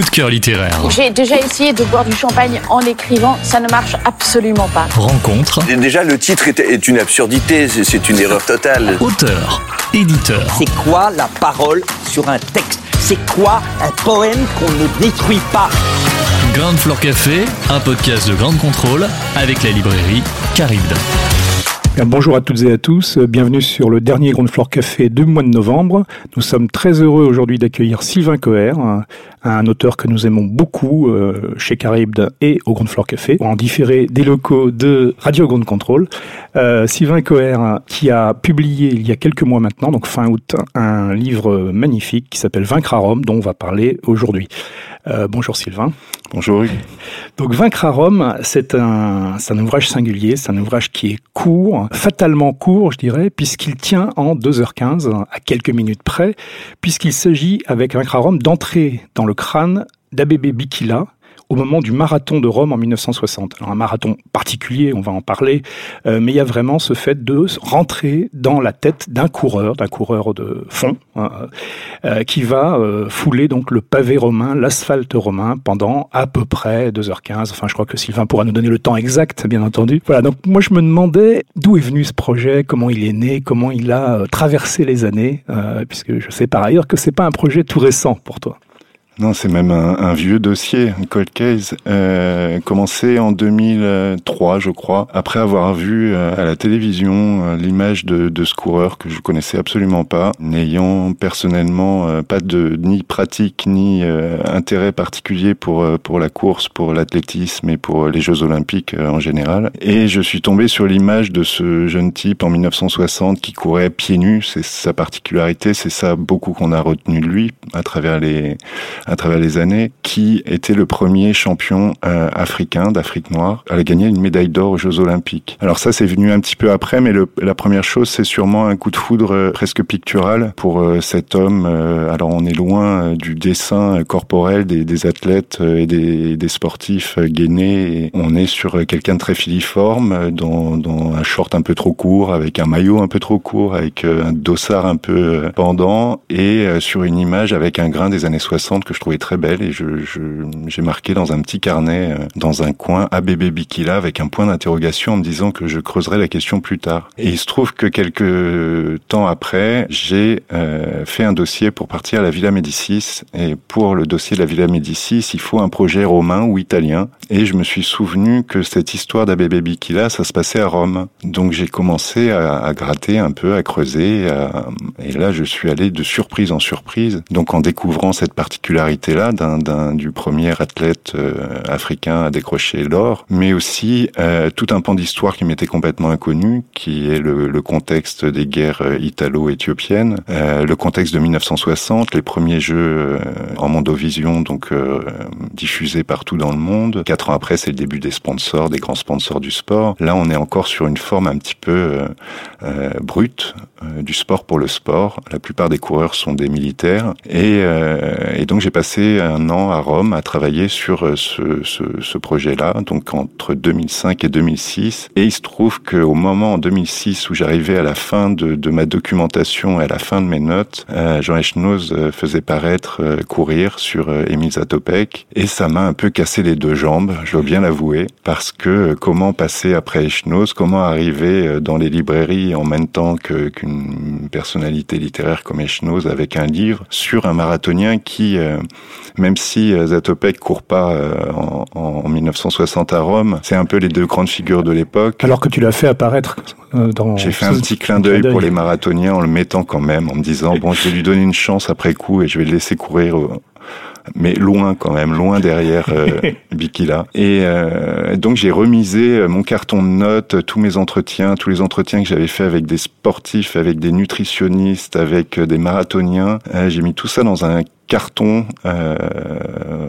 Coup de cœur littéraire. J'ai déjà essayé de boire du champagne en écrivant, ça ne marche absolument pas. Rencontre. Déjà, le titre est, une absurdité, c'est- une erreur totale. Auteur. Éditeur. C'est quoi la parole sur un texte? C'est quoi un poème qu'on ne détruit pas? Ground Floor Café, un podcast de grande contrôle avec la librairie Caribde. Bonjour à toutes et à tous, bienvenue sur le dernier Ground Floor Café du mois de novembre. Nous sommes très heureux aujourd'hui d'accueillir Sylvain Coher, un, auteur que nous aimons beaucoup euh, chez Caribde et au Ground Floor Café, en différé des locaux de Radio Ground Control. Euh, Sylvain Coher qui a publié il y a quelques mois maintenant, donc fin août, un livre magnifique qui s'appelle Vaincre à Rome, dont on va parler aujourd'hui. Euh, bonjour Sylvain. Bonjour Hugues. Donc Vaincre à Rome, c'est un, c'est un ouvrage singulier, c'est un ouvrage qui est court, fatalement court je dirais, puisqu'il tient en 2h15, à quelques minutes près, puisqu'il s'agit avec Vaincre à Rome d'entrer dans le crâne d'Abébé Bikila, au moment du marathon de Rome en 1960. Alors un marathon particulier, on va en parler, euh, mais il y a vraiment ce fait de rentrer dans la tête d'un coureur, d'un coureur de fond, hein, euh, qui va euh, fouler donc le pavé romain, l'asphalte romain pendant à peu près 2h15. Enfin, je crois que Sylvain pourra nous donner le temps exact, bien entendu. Voilà, donc moi je me demandais d'où est venu ce projet, comment il est né, comment il a euh, traversé les années, euh, puisque je sais par ailleurs que c'est pas un projet tout récent pour toi. Non, c'est même un, un vieux dossier, un cold case, euh, commencé en 2003, je crois, après avoir vu euh, à la télévision euh, l'image de, de ce coureur que je connaissais absolument pas, n'ayant personnellement euh, pas de ni pratique ni euh, intérêt particulier pour pour la course, pour l'athlétisme et pour les Jeux Olympiques en général. Et je suis tombé sur l'image de ce jeune type en 1960 qui courait pieds nus. C'est sa particularité, c'est ça beaucoup qu'on a retenu de lui à travers les à travers les années, qui était le premier champion euh, africain d'Afrique noire à gagner une médaille d'or aux Jeux Olympiques. Alors ça, c'est venu un petit peu après, mais le, la première chose, c'est sûrement un coup de foudre euh, presque pictural pour euh, cet homme. Euh, alors on est loin euh, du dessin corporel des, des athlètes et des, des sportifs gainés. On est sur quelqu'un de très filiforme, dans, dans un short un peu trop court, avec un maillot un peu trop court, avec un dossard un peu pendant, et sur une image avec un grain des années 60 que je trouvais très belle et je, j'ai marqué dans un petit carnet, euh, dans un coin, ABB Bikila avec un point d'interrogation en me disant que je creuserai la question plus tard. Et il se trouve que quelques temps après, j'ai euh, fait un dossier pour partir à la Villa Médicis et pour le dossier de la Villa Médicis, il faut un projet romain ou italien et je me suis souvenu que cette histoire d'ABB Bikila, ça se passait à Rome. Donc j'ai commencé à, gratter un peu, à creuser et là je suis allé de surprise en surprise. Donc en découvrant cette particularité-là du premier athlète euh, africain à décrocher l'or, mais aussi euh, tout un pan d'histoire qui m'était complètement inconnu, qui est le, contexte des guerres euh, italo-éthiopiennes, le contexte de 1960, les premiers jeux en mondovision, donc diffusés partout dans le monde. Quatre ans après, c'est le début des sponsors, des grands sponsors du sport. Là, on est encore sur une forme un petit peu brute du sport pour le sport. La plupart des coureurs sont des militaires. Et, et donc j'ai passé un an à Rome à travailler sur euh, ce, projet-là, donc entre 2005 et 2006. Et il se trouve qu'au moment en 2006 où j'arrivais à la fin de, ma documentation et à la fin de mes notes, euh, Jean Echnoz euh, faisait paraître euh, Courir sur Émile Zatopek. Et ça m'a un peu cassé les deux jambes, je dois bien l'avouer, parce que comment passer après Echnoz, comment arriver dans les librairies en même temps qu'une personnalité littéraire comme Echnoz avec un livre sur un marathonien qui, même si euh, Zatopek court pas euh, en, en 1960 à Rome, c'est un peu les deux grandes figures de l'époque. Alors que tu l'as fait apparaître euh, dans... J'ai fait un petit clin d'œil pour les marathoniens en le mettant quand même, en me disant bon, je vais lui donner une chance après coup et je vais le laisser courir euh, mais loin quand même, loin derrière euh, Bikila. Et euh, donc j'ai remisé euh, mon carton de notes, tous mes entretiens, tous les entretiens que j'avais fait avec des sportifs, avec des nutritionnistes, avec des marathoniens. j'ai mis tout ça dans un carton euh,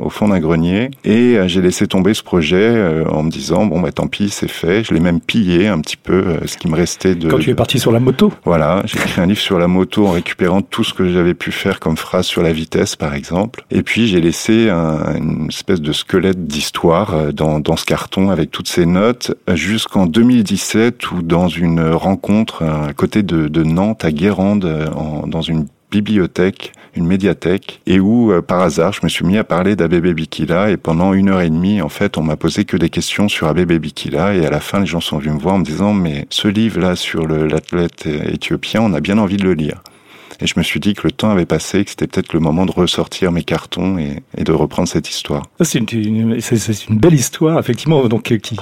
au fond d'un grenier. Et euh, j'ai laissé tomber ce projet euh, en me disant bon bah tant pis c'est fait. Je l'ai même pillé un petit peu euh, ce qui me restait de quand tu es parti sur la moto. Voilà j'ai écrit un livre sur la moto en récupérant tout ce que j'avais pu faire comme phrase sur la vitesse par exemple. Et puis j'ai laissé un, une espèce de squelette d'histoire dans, dans ce carton avec toutes ces notes jusqu'en 2017 où dans une rencontre à côté de, de Nantes à Guérande en, dans une bibliothèque, une médiathèque, et où, euh, par hasard, je me suis mis à parler d'Abebe Bikila, et pendant une heure et demie, en fait, on m'a posé que des questions sur Abebe Bikila, et à la fin, les gens sont venus me voir en me disant, mais ce livre-là sur l'athlète éthiopien, on a bien envie de le lire. Et je me suis dit que le temps avait passé, que c'était peut-être le moment de ressortir mes cartons et, et de reprendre cette histoire. C'est une, belle histoire, effectivement, donc euh, qui,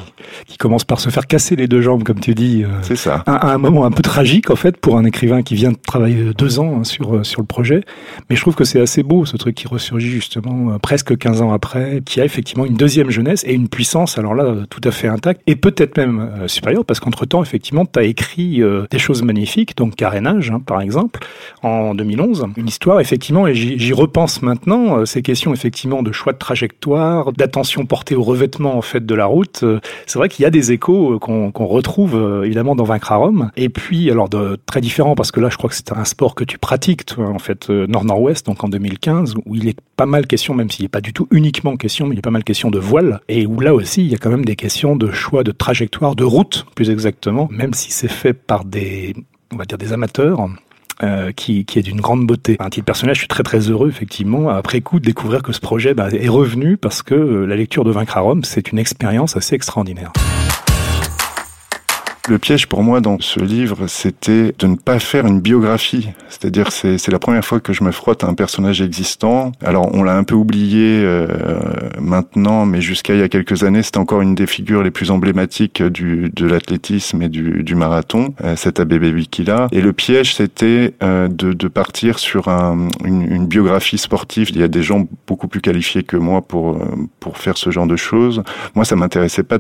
qui commence par se faire casser les deux jambes, comme tu dis. Euh, c'est ça. À, un moment un peu tragique, en fait, pour un écrivain qui vient de travailler deux ans hein, sur, euh, sur le projet. Mais je trouve que c'est assez beau, ce truc qui ressurgit justement presque 15 ans après, qui a effectivement une deuxième jeunesse et une puissance, alors là, tout à fait intacte, et peut-être même supérieure, parce qu'entre-temps, effectivement, tu as écrit des choses magnifiques, donc Carénage, hein, par exemple, en 2011. Une histoire, effectivement, et j'y repense maintenant, euh, ces questions, effectivement, de choix de trajectoire, d'attention portée au revêtement, en fait, de la route. Euh, c'est vrai qu'il y a des échos euh, qu'on retrouve, évidemment, dans Vaincre à Rome. Et puis, alors, très différent, parce que là, je crois que c'est un sport que tu pratiques, toi, en fait, nord-nord-ouest, donc en 2015, où il est pas mal question, même s'il n'est pas du tout uniquement question, mais il est pas mal question de voile, et où là aussi, il y a quand même des questions de choix de trajectoire, de route, plus exactement, même si c'est fait par des, on va dire, des amateurs, euh, qui, qui, est d'une grande beauté. Un titre personnage, je suis très très heureux effectivement après coup de découvrir que ce projet bah, est revenu parce que euh, la lecture de Vaincre à Rome, c'est une expérience assez extraordinaire. Le piège pour moi dans ce livre, c'était de ne pas faire une biographie. C'est-à-dire, c'est, la première fois que je me frotte à un personnage existant. Alors, on l'a un peu oublié euh, maintenant, mais jusqu'à il y a quelques années, c'était encore une des figures les plus emblématiques du, de l'athlétisme et du, du marathon, euh, cet Abebe Bikila. Et le piège, c'était euh, de, de, partir sur un, une, une, biographie sportive. Il y a des gens beaucoup plus qualifiés que moi pour, euh, pour faire ce genre de choses. Moi, ça m'intéressait pas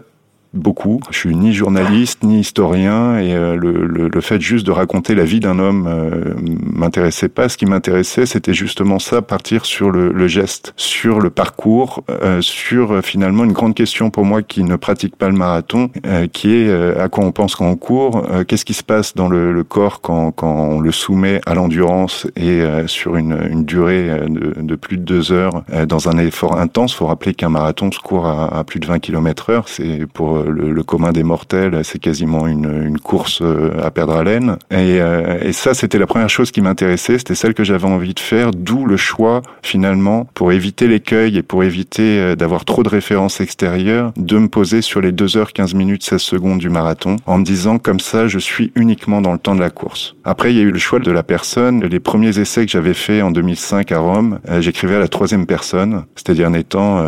beaucoup. Je suis ni journaliste ni historien et euh, le, le, le, fait juste de raconter la vie d'un homme euh, m'intéressait pas. Ce qui m'intéressait, c'était justement ça, partir sur le, le geste, sur le parcours, euh, sur euh, finalement une grande question pour moi qui ne pratique pas le marathon, qui est à quoi on pense quand on court, qu'est-ce qui se passe dans le, le, corps quand, quand on le soumet à l'endurance et sur une, une durée de, de, plus de deux heures dans un effort intense. Faut rappeler qu'un marathon se court à, à plus de 20 km heure. C'est pour le, commun des mortels, c'est quasiment une, course euh, à perdre haleine. Et, euh, et ça, c'était la première chose qui m'intéressait, c'était celle que j'avais envie de faire, d'où le choix finalement, pour éviter l'écueil et pour éviter euh, d'avoir trop de références extérieures, de me poser sur les 2 h 15 minutes 16 secondes du marathon, en me disant comme ça, je suis uniquement dans le temps de la course. Après, il y a eu le choix de la personne. Les premiers essais que j'avais faits en 2005 à Rome, j'écrivais à la troisième personne, c'est-à-dire n'étant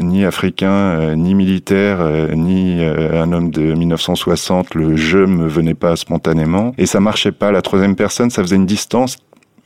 ni africain, ni militaire, ni euh, un homme de 1960, le je me venait pas spontanément. Et ça marchait pas. La troisième personne, ça faisait une distance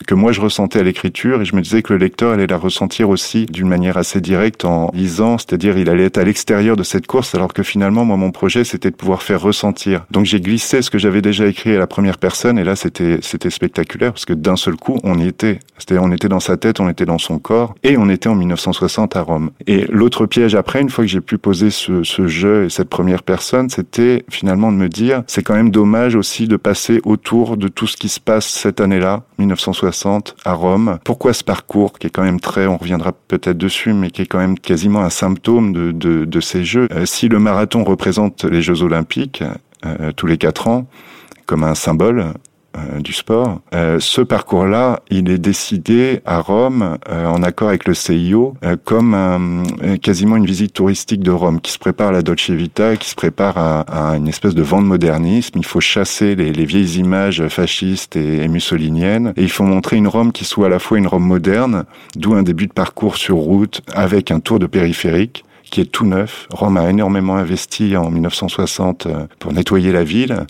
que moi je ressentais à l'écriture et je me disais que le lecteur allait la ressentir aussi d'une manière assez directe en lisant, c'est-à-dire il allait être à l'extérieur de cette course alors que finalement moi mon projet c'était de pouvoir faire ressentir. Donc j'ai glissé ce que j'avais déjà écrit à la première personne et là c'était c'était spectaculaire parce que d'un seul coup on y était. C'est-à-dire on était dans sa tête, on était dans son corps et on était en 1960 à Rome. Et l'autre piège après, une fois que j'ai pu poser ce, ce jeu et cette première personne, c'était finalement de me dire c'est quand même dommage aussi de passer autour de tout ce qui se passe cette année-là, 1960 à Rome. Pourquoi ce parcours qui est quand même très, on reviendra peut-être dessus, mais qui est quand même quasiment un symptôme de, ces Jeux? Euh, si le marathon représente les Jeux olympiques euh, tous les quatre ans comme un symbole, euh, du sport. Euh, ce parcours-là, il est décidé à Rome, euh, en accord avec le CIO, comme un, quasiment une visite touristique de Rome, qui se prépare à la Dolce Vita, qui se prépare à, à une espèce de vent de modernisme. Il faut chasser les, les vieilles images fascistes et, et, mussoliniennes, et il faut montrer une Rome qui soit à la fois une Rome moderne, d'où un début de parcours sur route avec un tour de périphérique, qui est tout neuf. Rome a énormément investi en 1960 euh, pour nettoyer la ville.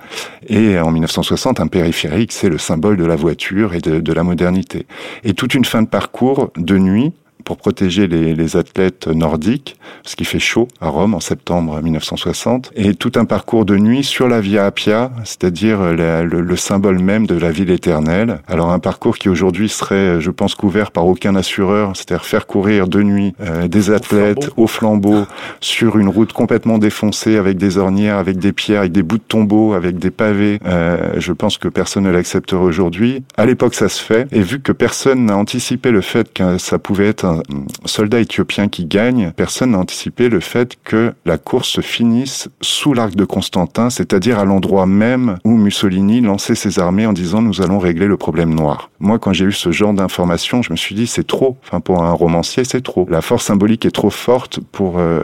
Et en 1960, un périphérique, c'est le symbole de la voiture et de, de la modernité. Et toute une fin de parcours de nuit pour protéger les, les athlètes nordiques, parce qu'il fait chaud à Rome en septembre 1960, et tout un parcours de nuit sur la Via Appia, c'est-à-dire le, le, symbole même de la ville éternelle. Alors un parcours qui aujourd'hui serait, je pense, couvert par aucun assureur, c'est-à-dire faire courir de nuit euh, des athlètes au flambeau. sur une route complètement défoncée avec des ornières, avec des pierres, avec des bouts de tombeaux, avec des pavés. Euh, je pense que personne ne l'accepterait aujourd'hui. À l'époque, ça se fait, et vu que personne n'a anticipé le fait que ça pouvait être soldat éthiopien qui gagne, personne n'a anticipé le fait que la course se finisse sous l'arc de Constantin, c'est-à-dire à, l'endroit même où Mussolini lançait ses armées en disant nous allons régler le problème noir. Moi, quand j'ai eu ce genre d'informations, je me suis dit c'est trop. Enfin, pour un romancier, c'est trop. La force symbolique est trop forte pour. Euh...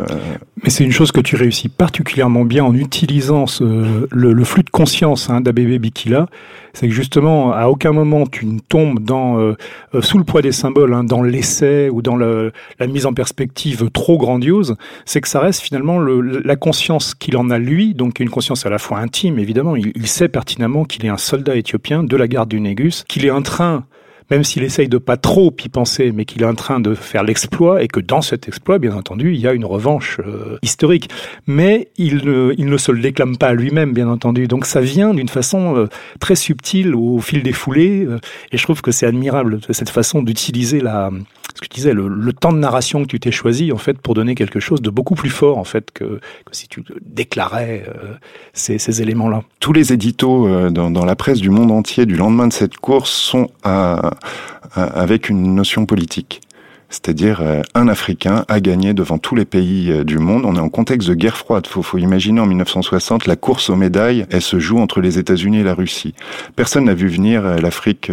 Mais c'est une chose que tu réussis particulièrement bien en utilisant le, flux de conscience hein, Bikila. C'est que justement, à aucun moment tu ne tombes dans euh, euh, sous le poids des symboles, hein, dans l'essai ou dans la mise en perspective trop grandiose. C'est que ça reste finalement le, la conscience qu'il en a lui, donc une conscience à la fois intime, évidemment. Il, il sait pertinemment qu'il est un soldat éthiopien de la garde du Négus, qu'il est en train même s'il essaye de pas trop y penser, mais qu'il est en train de faire l'exploit et que dans cet exploit, bien entendu, il y a une revanche euh, historique. Mais il ne, il ne se le déclame pas à lui-même, bien entendu. Donc ça vient d'une façon euh, très subtile au fil des foulées, euh, et je trouve que c'est admirable cette façon d'utiliser la, ce que tu disais, le, temps de narration que tu t'es choisi en fait pour donner quelque chose de beaucoup plus fort en fait que, si tu déclarais ces, éléments-là. Tous les éditos dans la presse du monde entier du lendemain de cette course sont à avec une notion politique. C'est-à-dire euh, un Africain a gagné devant tous les pays euh, du monde. On est en contexte de guerre froide. Faut, faut imaginer en 1960 la course aux médailles. Elle se joue entre les États-Unis et la Russie. Personne n'a vu venir euh, l'Afrique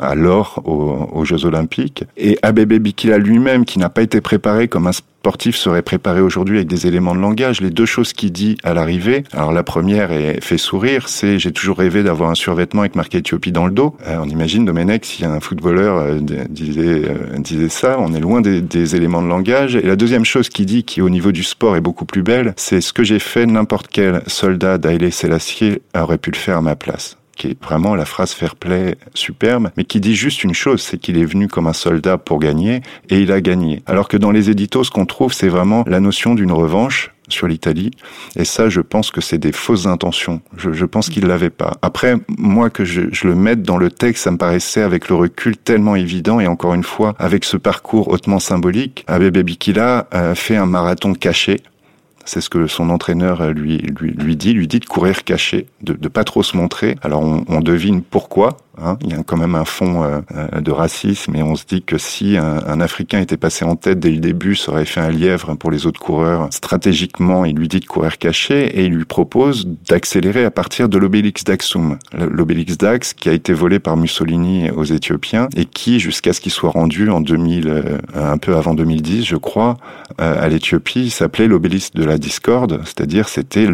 à l'or aux, aux, Jeux Olympiques. Et Abebe Bikila lui-même, qui n'a pas été préparé comme un sportif serait préparé aujourd'hui avec des éléments de langage. Les deux choses qu'il dit à l'arrivée, alors la première est fait sourire, c'est j'ai toujours rêvé d'avoir un survêtement avec marqué Éthiopie dans le dos. Euh, on imagine Domenech si un footballeur euh, disait euh, disait ça, on est loin des, éléments de langage. Et la deuxième chose qu'il dit, qui au niveau du sport est beaucoup plus belle, c'est ce que j'ai fait, n'importe quel soldat d'Aïlé Sélassié aurait pu le faire à ma place qui est vraiment la phrase fair play superbe, mais qui dit juste une chose, c'est qu'il est venu comme un soldat pour gagner, et il a gagné. Alors que dans les éditos, ce qu'on trouve, c'est vraiment la notion d'une revanche sur l'Italie. Et ça, je pense que c'est des fausses intentions. Je, je pense qu'il l'avait pas. Après, moi, que je, je, le mette dans le texte, ça me paraissait avec le recul tellement évident. Et encore une fois, avec ce parcours hautement symbolique, Abebe Bikila fait un marathon caché c'est ce que son entraîneur euh, lui, lui, lui dit, lui dit de courir caché, de ne pas trop se montrer. Alors on, on devine pourquoi, Hein, il y a quand même un fond euh, euh, de racisme et on se dit que si un, un, Africain était passé en tête dès le début, ça aurait fait un lièvre pour les autres coureurs. Stratégiquement, il lui dit de courir caché et il lui propose d'accélérer à partir de l'obélix d'Axum. L'obélix d'Ax qui a été volé par Mussolini aux Éthiopiens et qui, jusqu'à ce qu'il soit rendu en 2000, euh, un peu avant 2010, je crois, à l'Éthiopie, s'appelait l'obélisque de la discorde, c'est-à-dire c'était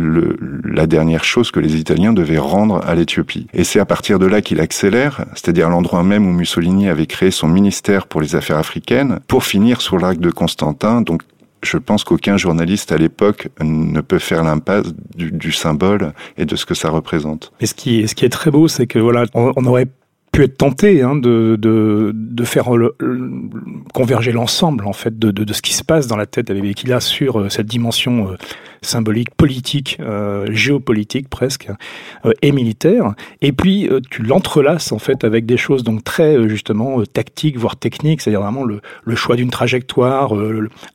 la dernière chose que les Italiens devaient rendre à l'Éthiopie. Et c'est à partir de là qu'il accélère c'est-à-dire l'endroit même où Mussolini avait créé son ministère pour les affaires africaines, pour finir sur l'arc de Constantin, donc je pense qu'aucun journaliste à l'époque ne peut faire l'impasse du, symbole et de ce que ça représente. Et ce qui, est très beau, c'est que voilà, on, aurait pu être tenté hein, de, faire converger l'ensemble en fait de, ce qui se passe dans la tête d'Abebe sur euh, cette dimension euh, symbolique, politique, euh, géopolitique presque, euh, et militaire. Et puis euh, tu l'entrelaces en fait avec des choses donc très euh, justement euh, tactiques, voire techniques, c'est-à-dire vraiment le, le choix d'une trajectoire,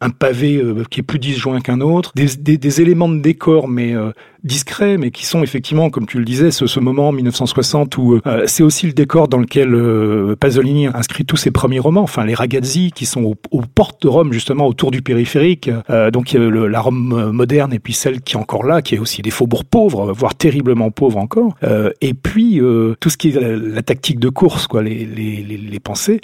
un pavé qui est plus disjoint qu'un autre, des, des, des, éléments de décor mais discrets, mais qui sont effectivement, comme tu le disais, ce, ce moment en 1960 où c'est aussi le décor dans lequel Pasolini inscrit tous ses premiers romans, enfin les ragazzi qui sont aux, aux portes de Rome justement autour du périphérique. Donc le, la Rome moderne et puis celle qui est encore là, qui est aussi des faubourgs pauvres, voire terriblement pauvres encore. Euh, et puis euh, tout ce qui est la, tactique de course, quoi, les pensées.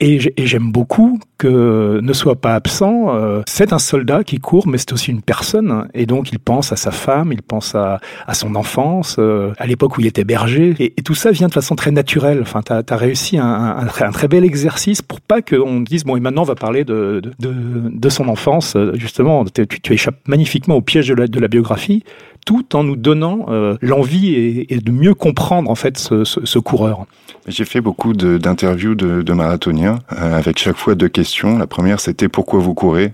Et j'aime beaucoup que ne soit pas absent. Euh, c'est un soldat qui court, mais c'est aussi une personne. Et donc, il pense à sa femme, il pense à, son enfance, euh, à l'époque où il était berger. Et, tout ça vient de façon très naturelle. Enfin, tu as, réussi un, très bel exercice pour pas qu'on dise, bon, et maintenant, on va parler de, son enfance. Justement, tu, tu, échappes magnifiquement au piège de la biographie. Tout en nous donnant euh, l'envie et, de mieux comprendre en fait ce, coureur. J'ai fait beaucoup d'interviews de, marathoniens avec chaque fois deux questions. La première c'était pourquoi vous courez?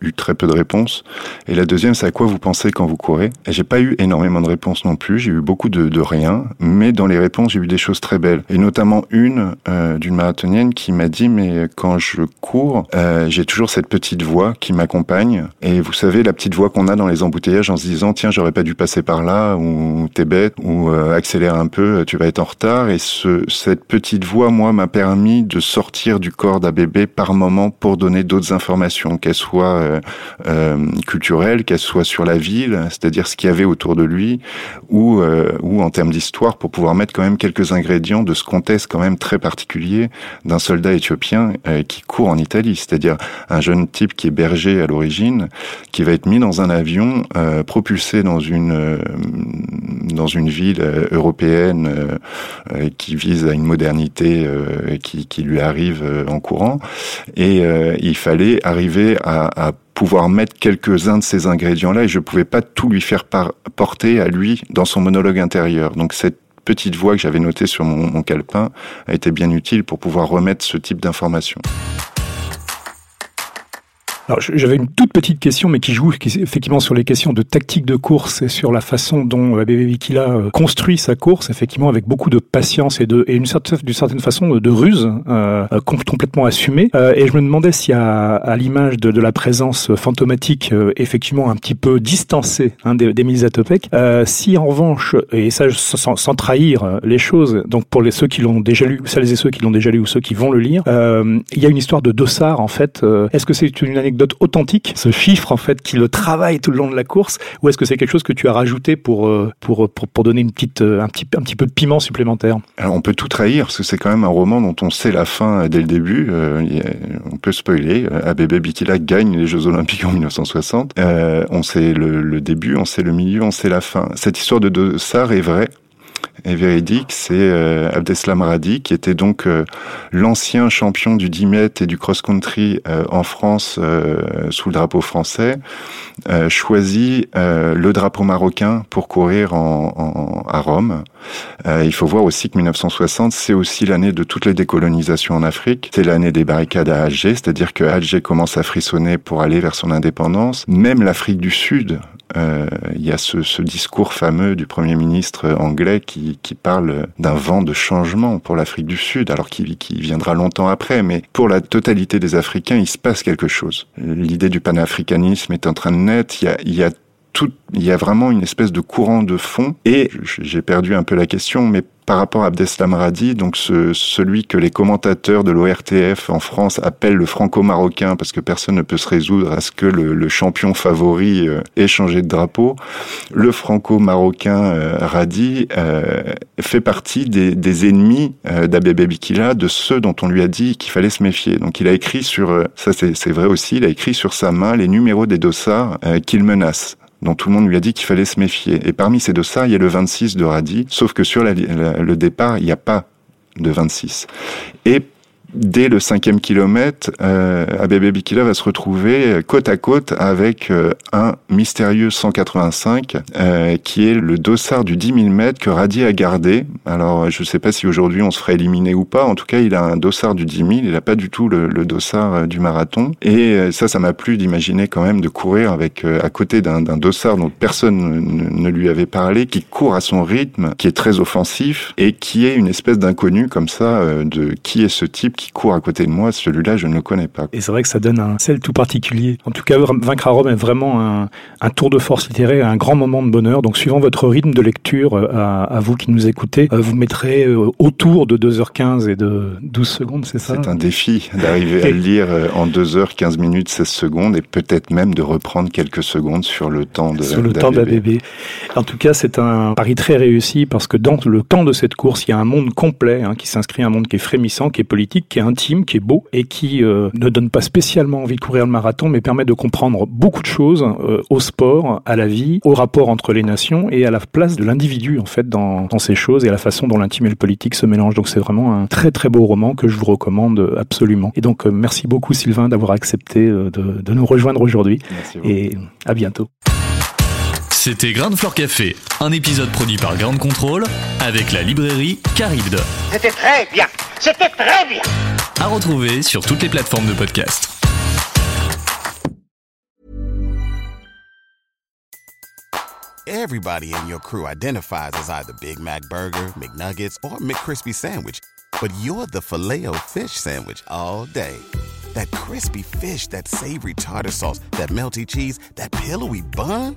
Eu très peu de réponses. Et la deuxième, c'est à quoi vous pensez quand vous courez? J'ai pas eu énormément de réponses non plus. J'ai eu beaucoup de, de, rien. Mais dans les réponses, j'ai eu des choses très belles. Et notamment une euh, d'une marathonienne qui m'a dit, mais quand je cours, euh, j'ai toujours cette petite voix qui m'accompagne. Et vous savez, la petite voix qu'on a dans les embouteillages en se disant, tiens, j'aurais pas dû passer par là, ou t'es bête, ou euh, accélère un peu, tu vas être en retard. Et ce, cette petite voix, moi, m'a permis de sortir du corps d'un bébé par moment pour donner d'autres informations, qu'elles soient euh, euh, culturelle, qu'elle soit sur la ville, c'est-à-dire ce qu'il y avait autour de lui, ou, euh, ou en termes d'histoire, pour pouvoir mettre quand même quelques ingrédients de ce contexte quand même très particulier d'un soldat éthiopien qui court en Italie, c'est-à-dire un jeune type qui est berger à l'origine, qui va être mis dans un avion, propulsé dans une dans une ville européenne qui vise à une modernité qui, lui arrive en courant, et il fallait arriver à pouvoir mettre quelques-uns de ces ingrédients-là et je pouvais pas tout lui faire porter à lui dans son monologue intérieur. Donc cette petite voix que j'avais notée sur mon, mon calepin a été bien utile pour pouvoir remettre ce type d'informations. Alors, j'avais une toute petite question, mais qui joue effectivement sur les questions de tactique de course et sur la façon dont euh, Bébé Vikila euh, construit sa course, effectivement avec beaucoup de patience et de et d'une certaine façon de, ruse euh, complètement assumée. Euh, et je me demandais si à, à l'image de, de, la présence fantomatique, effectivement un petit peu distancée hein, d'Émile Zatopek, si en revanche, et ça sans, sans, trahir les choses, donc pour les ceux qui l'ont déjà lu, celles et ceux qui l'ont déjà lu ou ceux qui vont le lire, il y a une histoire de dossard en fait. Est-ce que c'est une anecdote authentique, ce chiffre en fait qui le travaille tout le long de la course, ou est-ce que c'est quelque chose que tu as rajouté pour euh, pour pour, pour donner une petite euh, un petit un petit peu de piment supplémentaire? Alors on peut tout trahir parce que c'est quand même un roman dont on sait la fin dès le début. Euh, on peut spoiler. Abebe Bikila gagne les Jeux Olympiques en 1960. on sait le, le, début, on sait le milieu, on sait la fin. Cette histoire de Dossard est vraie et véridique, c'est euh, Abdeslam Radi, qui était donc euh, l'ancien champion du 10 mètres et du cross-country euh, en France sous le drapeau français, choisit le drapeau marocain pour courir en, à Rome. il faut voir aussi que 1960, c'est aussi l'année de toutes les décolonisations en Afrique. C'est l'année des barricades à Alger, c'est-à-dire que Alger commence à frissonner pour aller vers son indépendance. Même l'Afrique du Sud euh, il y a ce, ce, discours fameux du Premier ministre anglais qui, qui parle d'un vent de changement pour l'Afrique du Sud, alors qui, viendra longtemps après, mais pour la totalité des Africains, il se passe quelque chose. L'idée du panafricanisme est en train de naître, y a, y a tout, il y a vraiment une espèce de courant de fond, et j'ai perdu un peu la question, mais par rapport à Abdeslam Radi, donc ce, celui que les commentateurs de l'ORTF en France appellent le franco-marocain, parce que personne ne peut se résoudre à ce que le, le champion favori euh, ait changé de drapeau. Le franco-marocain euh, Radi euh, fait partie des, des ennemis euh, d'Abebe Bikila, de ceux dont on lui a dit qu'il fallait se méfier. Donc il a écrit sur, ça c'est vrai aussi, il a écrit sur sa main les numéros des dossards qu'il menace dont tout le monde lui a dit qu'il fallait se méfier. Et parmi ces deux ça, il y a le 26 de Radi, sauf que sur le départ, il n'y a pas de 26. Et dès le cinquième kilomètre, euh, Abebe Bikila va se retrouver côte à côte avec euh, un mystérieux 185 euh, qui est le dossard du 10 000 mètres que Radi a gardé. Alors je ne sais pas si aujourd'hui on se ferait éliminer ou pas. En tout cas, il a un dossard du 10 000. Il n'a pas du tout le, le dossard euh, du marathon. Et euh, ça, ça m'a plu d'imaginer quand même de courir avec euh, à côté d'un dossard dont personne ne, ne, lui avait parlé, qui court à son rythme, qui est très offensif et qui est une espèce d'inconnu comme ça de qui est ce type qui court à côté de moi, celui-là, je ne le connais pas. Et c'est vrai que ça donne un sel tout particulier. En tout cas, Vaincre à Rome est vraiment un, un, tour de force littéraire, un grand moment de bonheur. Donc, suivant votre rythme de lecture, euh, à, à vous qui nous écoutez, euh, vous mettrez euh, autour de 2h15 et de 12 secondes, c'est ça? C'est un défi d'arriver à le lire en 2h15 minutes 16 secondes et peut-être même de reprendre quelques secondes sur le temps de Sur le temps bébé. En tout cas, c'est un pari très réussi parce que dans le temps de cette course, il y a un monde complet hein, qui s'inscrit, un monde qui est frémissant, qui est politique, qui est intime qui est beau et qui euh, ne donne pas spécialement envie de courir le marathon, mais permet de comprendre beaucoup de choses euh, au sport, à la vie, au rapport entre les nations et à la place de l'individu en fait dans, dans, ces choses et à la façon dont l'intime et le politique se mélangent. Donc c'est vraiment un très très beau roman que je vous recommande absolument. Et donc euh, merci beaucoup Sylvain d'avoir accepté de, de nous rejoindre aujourd'hui et à bientôt. C'était Grain de Fleur Café, un épisode produit par Grande Contrôle avec la librairie Caribde. C'était très bien. C'était très bien. À retrouver sur toutes les plateformes de podcast. Everybody in your crew identifies as either Big Mac Burger, McNuggets, or McCrispy Sandwich. But you're the filet fish Sandwich all day. That crispy fish, that savory tartar sauce, that melty cheese, that pillowy bun.